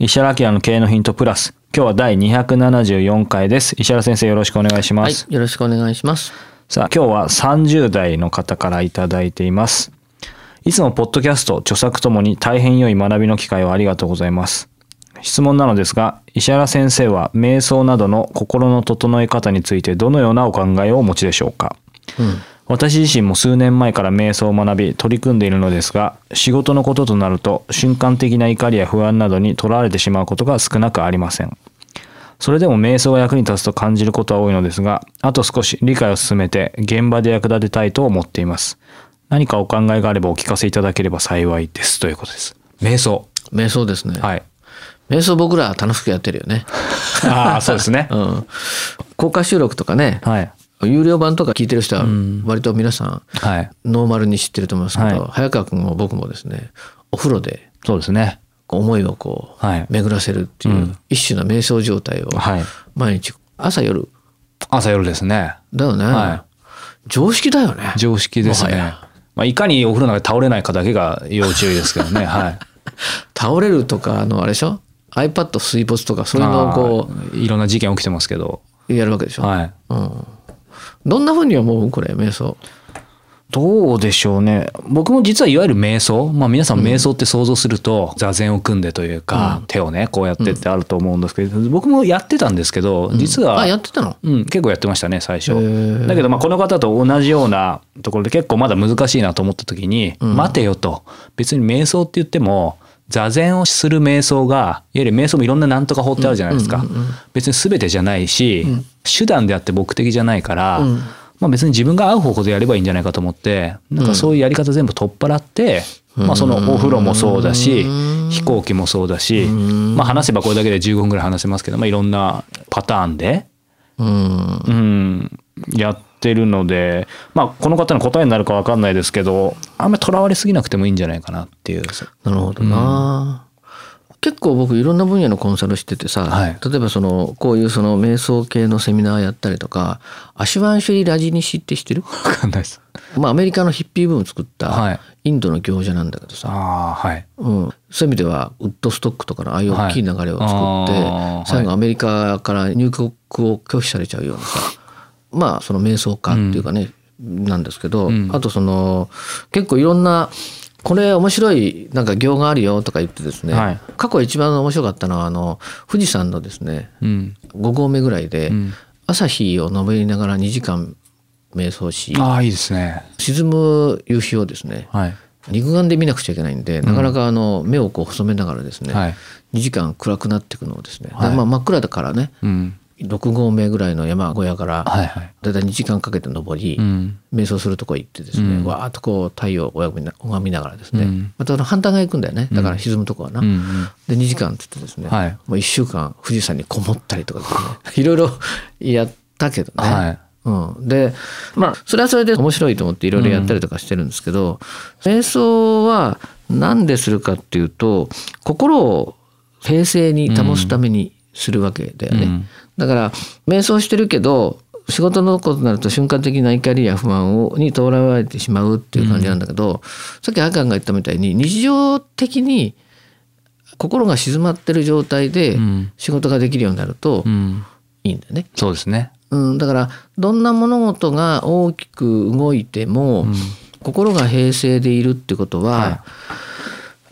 石原明の経営のヒントプラス。今日は第274回です。石原先生よろしくお願いしまはいす。、よろしくお願いします。さあ、今日は30代の方からいただいています。いつもポッドキャスト、著作ともに大変良い学びの機会をありがとうございます。質問なのですが、石原先生は瞑想などの心の整え方についてどのようなお考えをお持ちでしょうか？私自身も数年前から瞑想を学び取り組んでいるのですが仕事のこととなると瞬間的な怒りや不安などにとらわれてしまうことが少なくありません。それでも瞑想が役に立つと感じることは多いのですがあと少し理解を進めて現場で役立てたいと思っています。何かお考えがあればお聞かせいただければ幸いですということです。瞑想。瞑想ですね。はい。瞑想僕ら楽しくやってるよね。ああそうですね。うん。公開収録とかね、はい有料版とか聞いてる人は割と皆さんはいノーマルに知ってると思いますけど、はい早川君も僕もですね、お風呂でそうですね思いをこうはい巡らせるっていう一種の瞑想状態をはい毎日朝夜朝夜ですねだよね。は常識だよね。常識ですね。まあ、いかにお風呂の中で倒れないかだけが要注意ですけどね。はい。倒れるとかあのあれでしょ？iPad 水没とかそういうのをこあーいろんな事件起きてますけど。うやるわけでしょ？はい。うん。どんなふうに思う？これ瞑想。どうでしょうね。僕も実はいわゆる瞑想。まあ皆さん瞑想って想像すると座禅を組んでというか、手をね、こうやってってあると思うんですけど、僕もやってたんですけど、実は、あやってたの？うん、結構やってましたね最初。ー。だけどまあこの方と同じようなところで結構まだ難しいなと思った時に、待てよと。別に瞑想って言っても座禅をする瞑想がいわゆる瞑想もいろんななんとか法ってあるじゃないですか、別に全てじゃないし、手段であって目的じゃないから、まあ別に自分が合う方法でやればいいんじゃないかと思ってなんかそういうやり方全部取っ払って、まあそのお風呂もそうだし飛行機もそうだし、まあ話せばこれだけで15分ぐらい話せますけど、まあ、いろんなパターンで。うん。うん、やってるので、まあ、この方の答えになるか分かんないですけどあんまりとらわれすぎなくてもいいんじゃないかなっていう。なるほどな。結構僕いろんな分野のコンサルしててさ、はい例えばそのこういうその瞑想系のセミナーやったりとかアシュワンシュリ・ラジニシって知ってる？分かんないです。まあアメリカのヒッピーブーム作っはいたインドの行者なんだけどさ、はい。うん、そういう意味ではウッドストックとかのああいう大きい流れを作って、最後アメリカから入国を拒否されちゃうようなさまあその瞑想家っていうかね、なんですけど、あとその結構いろんなこれ面白いなんか行があるよとか言ってですね、はい過去一番面白かったのはあの富士山のですねうん、5合目ぐらいで、ん朝日を登りながら2時間瞑想しああいいですね。沈む夕日をですねはい。肉眼で見なくちゃいけないんで、なかなかあの目をこう細めながらですね、はい。2時間暗くなっていくのをですね、はいでまあ、真っ暗だからねうん。6合目ぐらいの山小屋から。だいたい2時間かけて登り、うん。瞑想するとこ行ってですね、うんわーっとこう太陽を拝みながらですね、うんまたあの反対側行くんだよねだから沈むとこはな。で2時間って言ってですね、はいもう1週間富士山にこもったりとかですねいろいろ やったけどね、はい。うん、でまあそれはそれで面白いと思っていろいろやったりとかしてるんですけど、瞑想は何でするかっていうと心を平静に保つためにするわけだよね。うんだから瞑想してるけど仕事のことになると瞬間的な怒りや不安をにとらわれてしまうっていう感じなんだけど、さっき赤が言ったみたいに日常的に心が静まってる状態でん仕事ができるようになるとうん。いいんだよね。そうですね。うん、だからどんな物事が大きく動いても、心が平静でいるってことは、はい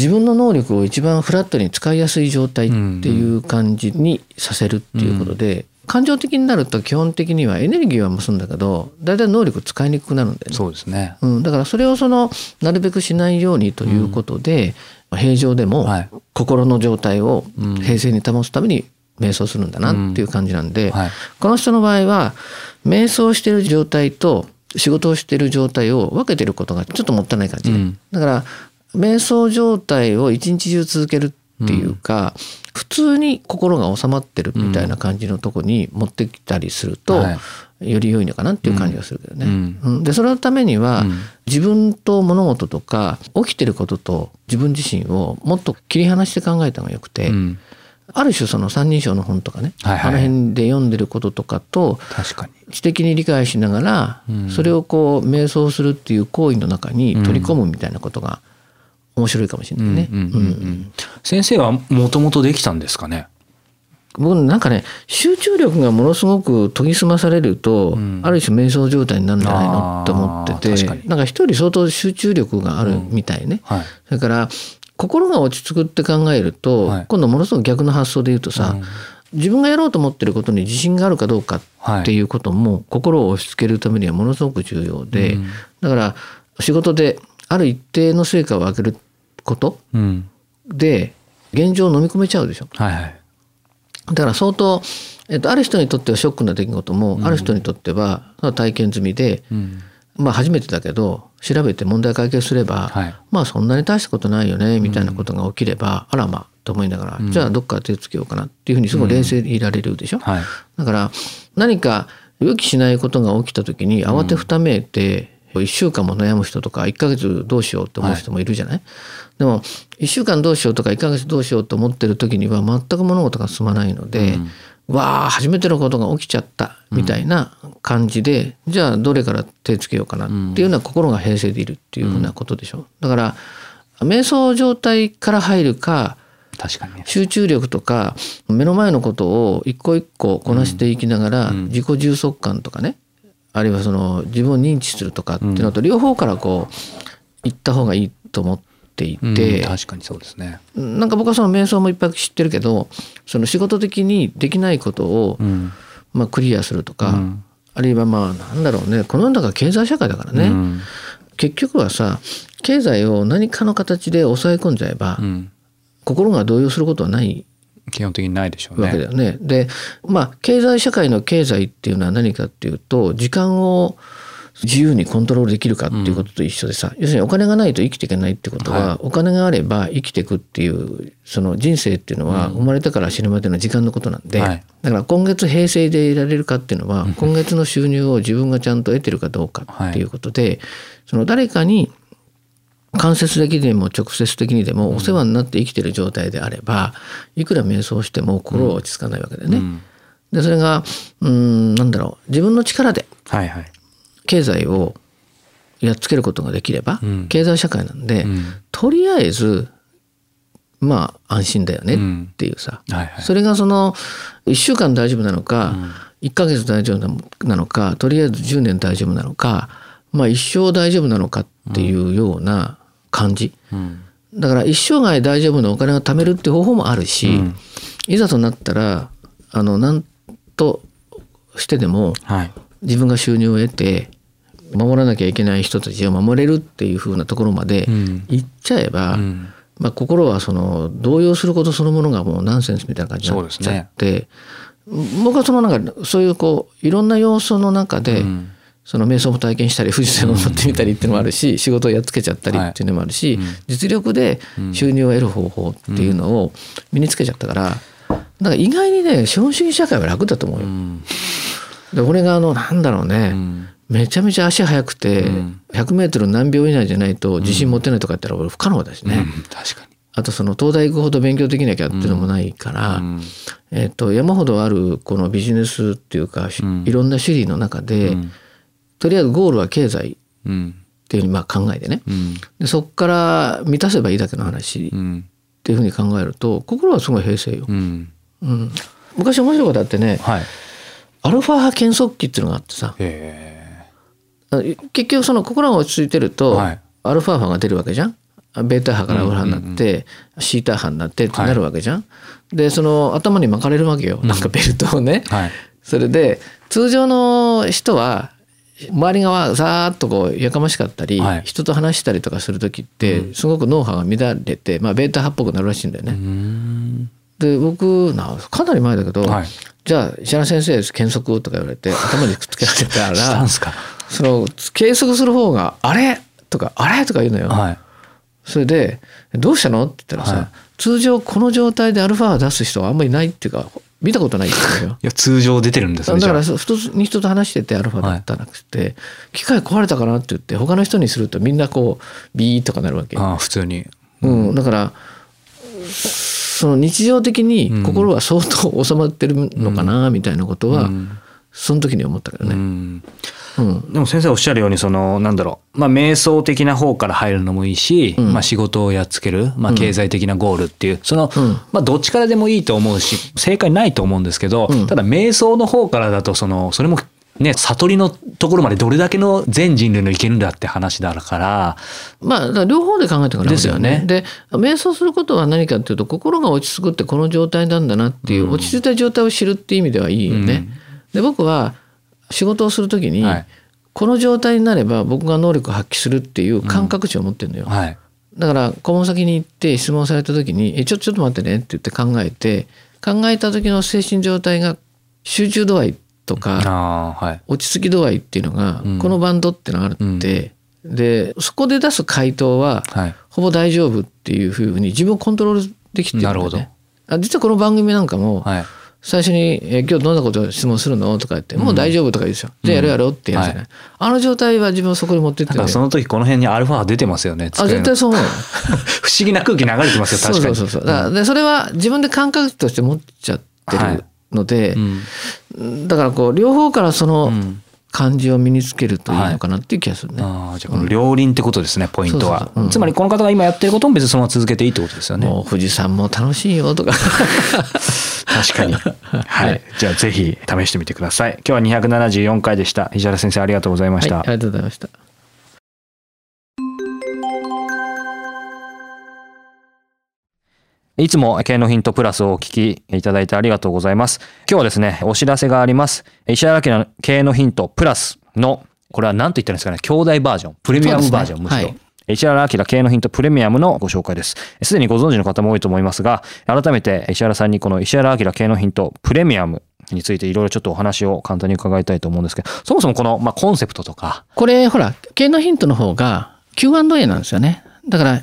自分の能力を一番フラットに使いやすい状態っていう感じにさせるっていうことで、感情的になると基本的にはエネルギーは増すんだけど大体能力使いにくくなるんだよね。そうですね、うん、だからそれをそのなるべくしないようにということで、平常でもはい。心の状態を平静に保つために瞑想するんだなっていう感じなんで、はい。この人の場合は瞑想してる状態と仕事をしてる状態を分けてることがちょっともったいない感じ。だから瞑想状態を一日中続けるっていうか、普通に心が収まってるみたいな感じのとこに持ってきたりすると、はい。より良いのかなっていう感じがするけどね。うん。うん。でそのためには、うん。自分と物事とか起きてることと自分自身をもっと切り離して考えた方がよくて、うん。ある種その三人称の本とかね、はいはい。あの辺で読んでることとかと確かに。知的に理解しながら、うん。それをこう瞑想するっていう行為の中に取り込むみたいなことが面白いかもしれないね。うんうんうんうん。うん先生はもともとできたんですかね？僕なんかね集中力がものすごく研ぎ澄まされると、ん。ある種瞑想状態になるんじゃないのって思っててなんか一人相当集中力があるみたいね。はい。それから心が落ち着くって考えると、はい。今度ものすごく逆の発想で言うとさ、うん。自分がやろうと思ってることに自信があるかどうかっていうことも心を押し付けるためにはものすごく重要で、うん。だから仕事である一定の成果を上げること？うん。で現状を飲み込めちゃうでしょ。はいはい。だから相当、えっと、ある人にとってはショックな出来事も、ある人にとっては体験済みで、うん。まあ初めてだけど調べて問題解決すれば、はい。まあそんなに大したことないよねみたいなことが起きれば、あらまと思いながら、じゃあどっか手つけようかなっていうふうにすごい冷静でいられるでしょ。はい。だから何か予期しないことが起きた時に慌てふためいて、1週間も悩む人とか1ヶ月どうしようって思う人もいるじゃない、でも1週間どうしようとか1ヶ月どうしようと思ってる時には全く物事が進まないので、わあ初めてのことが起きちゃったみたいな感じで、じゃあどれから手つけようかなっていうのは心が平静でいるっていうふうなことでしょ？だから瞑想状態から入るか確かに。ね集中力とか目の前のことを一個一個こなしていきながら自己充足感とかねあるいはその自分を認知するとかっていうのと両方からこう行った方がいいと思っていうんて、確かにそうですね。なんか僕はその瞑想もいっぱい知ってるけどその仕事的にできないことを、うん。まあ、クリアするとか、うん。あるいはまあなんだろうね。この世の中は経済社会だからね、うん。結局はさ経済を何かの形で抑え込んじゃえば、うん。心が動揺することはない基本的にないでしょうね。わけだよね。でまあ経済社会の経済っていうのは何かっていうと時間を自由にコントロールできるかっていうことと一緒でさ、要するにお金がないと生きていけないってことは、はい。お金があれば生きていくっていうその人生っていうのは生まれてから死ぬまでの時間のことなんで、はい。だから今月平成でいられるかっていうのは今月の収入を自分がちゃんと得てるかどうかっていうことで、その誰かに間接的にでも直接的にでもお世話になって生きてる状態であればいくら瞑想しても心は落ち着かないわけだよね。うん。でそれがうーんなんだろう自分の力で経済をやっつけることができれば、うん。経済社会なんで、うん。とりあえずまあ安心だよねっていうさ、はいはい。それがその1週間大丈夫なのか、1ヶ月大丈夫なのかとりあえず10年大丈夫なのか、まあ、一生大丈夫なのかっていうような感じ、うん。だから一生涯大丈夫なお金を貯めるっていう方法もあるし、うん。いざとなったらあの何としてでもはい。自分が収入を得て守らなきゃいけない人たちを守れるっていう風なところまでうん。行っちゃえば、うん。まあ、心はその動揺することそのものがもうナンセンスみたいな感じになっちゃって、僕はそのなんかそういうこういろんな要素の中で、うんその瞑想も体験したり富士山を登ってみたりっていうのもあるし、仕事をやっつけちゃったりっていうのもあるし、実力で収入を得る方法っていうのを身につけちゃったから、だから意外にね資本主義社会は楽だと思うよ。うん。で俺があのなんだろうね、うん。めちゃめちゃ足速くて、ん。100メートル何秒以内じゃないと自信持てないとか言ったら俺不可能だしね。うん。確かに。あとその東大行くほど勉強できなきゃっていうのもないから、うん。えっと山ほどあるこのビジネスっていうか、いろんな種類の中で、うんとりあえずゴールは経済うん。っていうふうにまあ考えてね。うん。でそこから満たせばいいだけの話っうん。ていうふうに考えると心はすごい平静よ。うん。うん、昔面白いことあってねはい。アルファ波検測器っていうのがあってさ。結局その心が落ち着いてると、はい。アルファ波が出るわけじゃん。ベータ波からアルファになって、シータ波になってってなるわけじゃん。でその頭に巻かれるわけよ。なんかベルトをね。はい。それで通常の人は周りがざーっとこうやかましかったり、はい人と話したりとかする時ってすごく脳波が乱れて、まあ、ベータ波っぽくなるらしいんだよね。で僕なかなり前だけど、はいじゃあ石原先生計測とか言われて 頭にくっつけられたらしたんすか？その計測する方が「あれ?」とか「あれ?」とか言うのよ。はいそれで「どうしたの?」って言ったらさ、はい通常この状態でアルファを出す人はあんまりいないっていうか見たことないって言うんだよ。いや通常出てるんですねだから普通に人と話しててアルファだったなくて、機械壊れたかなって言って他の人にするとみんなこうビーとかなるわけ。ああー普通に。うん、だからその日常的に心は相当収まってるのかなみたいなことは、うん。その時に思ったけどうね。んうん。でも先生おっしゃるようにそのなんだろう。まあ瞑想的な方から入るのもいいし、ん。まあ仕事をやっつける、まあ経済的なゴールっていうその、うん。まあどっちからでもいいと思うし正解ないと思うんですけど、うん。ただ瞑想の方からだとそのそれもね悟りのところまでどれだけの全人類のいけるんだって話だから。まあ両方で考えてからですよね。で瞑想することは何かっていうと心が落ち着くってこの状態なんだなっていう、落ち着いた状態を知るっていう意味ではいいよね。で僕は仕事をする時に、はい。この状態になれば僕が能力を発揮するっていう感覚値を持ってるのよ。はい。だから顧問先に行って質問された時に「えちょちょっと待ってね」って言って考えて考えた時の精神状態が集中度合いとかはい。落ち着き度合いっていうのがうん。このバンドってのがあるって、でそこで出す回答ははい。ほぼ大丈夫っていうふうに自分をコントロールできてるんだよね。なるほど。あ実はこの番組なんかもはい最初にえ「今日どんなことを質問するの?」とか言って「もう大丈夫」とか言うでしょ「じゃあやるやろ」ってやるじゃない、あの状態は自分をそこに持ってってる。んだよだからその時この辺にアルファ出てますよね。あ絶対そう思う。よ 不思議な空気流れてますよ確かに。そうそうそうだからでそれは自分で感覚として持っちゃってるので、うん。だからこう両方からそのうん。感じを身につけるといいのかなっていう気がするね。ああじゃあこの両輪ってことですね、ポイントは。つまりこの方が今やってることも別にそのまま続けていいってことですよね。もう富士山も楽しいよとか 確かに。はい、じゃあぜひ試してみてください。今日は274回でした。石原先生ありがとうございまはい、した、ありがとうございました。いつも経のヒントプラスをお聞きいただいてありがとうございます。今日はですね、お知らせがあります。石原家の経のヒントプラスの、これは何と言ったんですかね、兄弟バージョン、プレミアムバージョン、むしろ。はい石原明経営のヒントプレミアムのご紹介です。すでにご存知の方も多いと思いますが、改めて石原さんにこの石原明経営のヒントプレミアムについていろいろちょっとお話を簡単に伺いたいと思うんですけど、そもそもこの、まあ、コンセプトとか、これほら経営のヒントの方が Q&A なんですよね。だから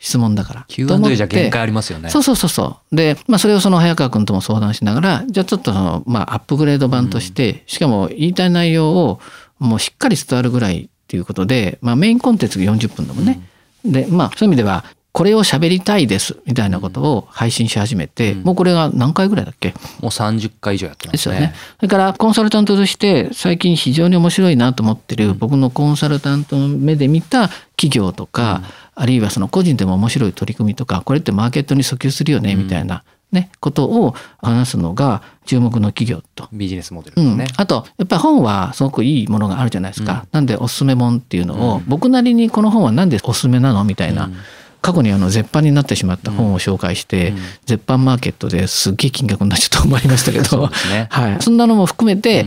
質問だから。Q&A てじゃ限界ありますよね。そうそうそうそう。で、まあそれをその早川君とも相談しながら、じゃあちょっとその、まあアップグレード版として、しかも言いたい内容をもうしっかり伝わるぐらいっていうことで、まあメインコンテンツが40分だもんね。で、まあそういう意味では、これを喋りたいですみたいなことを配信し始めて、もうこれが何回ぐらいだっけ？もう30回以上やってまね。ですすよね。それからコンサルタントとして最近非常に面白いなと思ってる僕のコンサルタントの目で見た企業とか、あるいはその個人でも面白い取り組みとかこれってマーケットに訴求するよねみたいな、ね、ことを話すのが注目の企業と。ビジネスモデルうん。ですね。、あとやっぱり本はすごくいいものがあるじゃないですか、なんでおすすめ本っていうのを、僕なりにこの本は何でおすすめなのみたいな、過去にあの絶版になってしまった本を紹介して、絶版マーケットですっげえ金額になっちゃったと思いましたけど ね。はい、そんなのも含めて、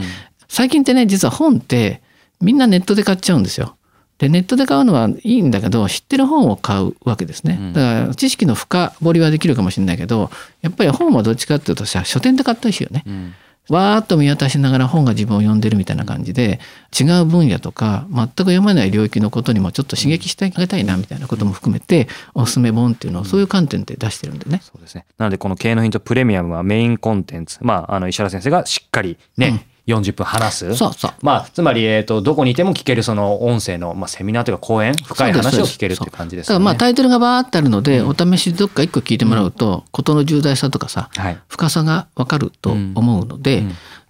最近ってね実は本ってみんなネットで買っちゃうんですよ。でネットで買うのはいいんだけど知ってる本を買うわけですね。だから知識の深掘りはできるかもしれないけどやっぱり本はどっちかっていうとさ書店で買ったりしいよね。うんわーっと見渡しながら本が自分を読んでるみたいな感じで違う分野とか全く読まない領域のことにもちょっと刺激してあげたいなみたいなことも含めておすすめ本っていうのをそういう観点で出してるんでね。そうですね。なので、この経営のヒントプレミアムはメインコンテンツ。まあ、あの、石原先生がしっかりね、40分話す？そうそうまあ、つまり、えっ、と、どこにいても聞けるその音声の、まあ、セミナーというか講演、深い話を聞けるっていう感じですよね。だからまあタイトルがバーってあるので、お試しどっか一個聞いてもらうと、事の重大さとかさ、はい。深さがわかると思うので、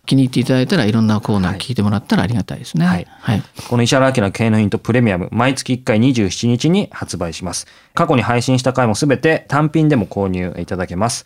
気に入っていただいたらいろんなコーナー聞いてもらったらありがたいですね。はいはい。この石原明の経営のヒントプレミアム、毎月1回27日に発売します。過去に配信した回もすべて単品でも購入いただけます。